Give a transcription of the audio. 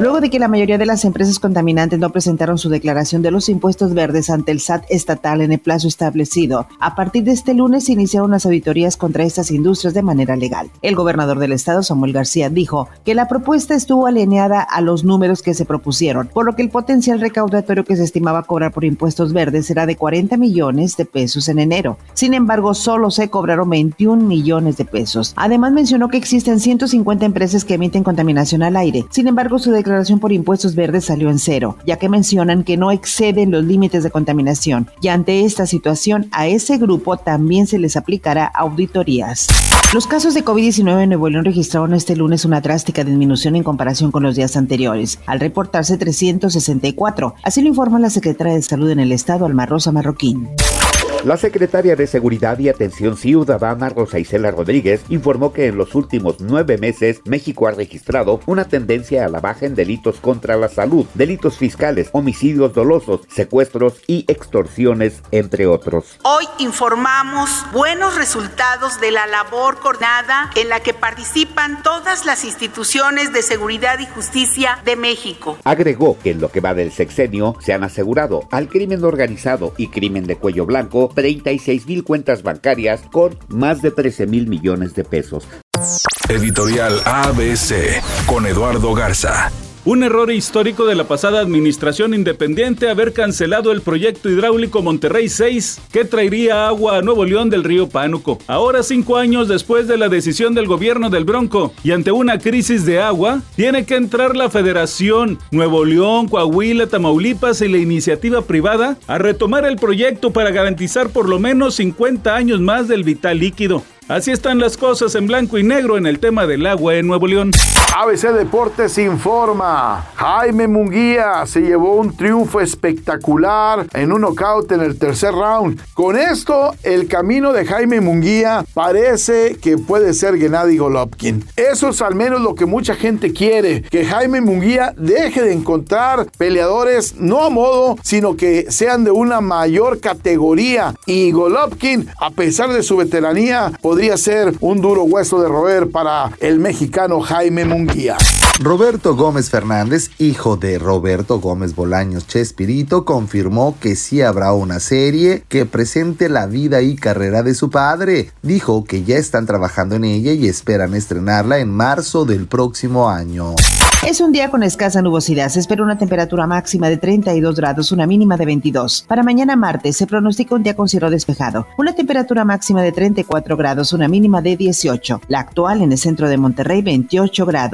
Luego de que la mayoría de las empresas contaminantes no presentaron su declaración de los impuestos verdes ante el SAT estatal en el plazo establecido, a partir de este lunes se iniciaron las auditorías contra estas industrias de manera legal. El gobernador del estado, Samuel García, dijo que la propuesta estuvo alineada a los números que se propusieron, por lo que el potencial recaudatorio que se estimaba cobrar por impuestos verdes era de 40 millones de pesos en enero. Sin embargo, solo se cobraron 21 millones de pesos. Además, mencionó que existen 150 empresas que emiten contaminación al aire. Sin embargo, su declaración por impuestos verdes salió en cero, ya que mencionan que no exceden los límites de contaminación y ante esta situación a ese grupo también se les aplicará auditorías. Los casos de COVID-19 en Nuevo León registraron este lunes una drástica disminución en comparación con los días anteriores, al reportarse 364. Así lo informa la secretaria de Salud en el estado, Alma Rosa Marroquín. La secretaria de Seguridad y Atención Ciudadana, Rosa Isela Rodríguez, informó que en los últimos nueve meses México ha registrado una tendencia a la baja en delitos contra la salud, delitos fiscales, homicidios dolosos, secuestros y extorsiones, entre otros. Hoy informamos buenos resultados de la labor coordinada en la que participan todas las instituciones de seguridad y justicia de México. Agregó que en lo que va del sexenio se han asegurado al crimen organizado y crimen de cuello blanco 36 mil cuentas bancarias con más de 13 mil millones de pesos. Editorial ABC con Eduardo Garza. Un error histórico de la pasada administración independiente haber cancelado el proyecto hidráulico Monterrey 6 que traería agua a Nuevo León del río Pánuco. Ahora, cinco años después de la decisión del gobierno del Bronco y ante una crisis de agua, tiene que entrar la Federación, Nuevo León, Coahuila, Tamaulipas y la iniciativa privada a retomar el proyecto para garantizar por lo menos 50 años más del vital líquido. Así están las cosas en blanco y negro en el tema del agua en Nuevo León. ABC Deportes informa. Jaime Munguía se llevó un triunfo espectacular en un knockout en el tercer round. Con esto, el camino de Jaime Munguía parece que puede ser Gennady Golovkin. Eso es al menos lo que mucha gente quiere, que Jaime Munguía deje de encontrar peleadores no a modo, sino que sean de una mayor categoría. Y Golovkin, a pesar de su veteranía, podría ser un duro hueso de roer para el mexicano Jaime Munguía. Roberto Gómez Fernández, hijo de Roberto Gómez Bolaños Chespirito, confirmó que sí habrá una serie que presente la vida y carrera de su padre. Dijo que ya están trabajando en ella y esperan estrenarla en marzo del próximo año. Es un día con escasa nubosidad. Se espera una temperatura máxima de 32 grados, una mínima de 22. Para mañana martes se pronostica un día con cielo despejado. Una temperatura máxima de 34 grados, una mínima de 18. La actual en el centro de Monterrey, 28 grados.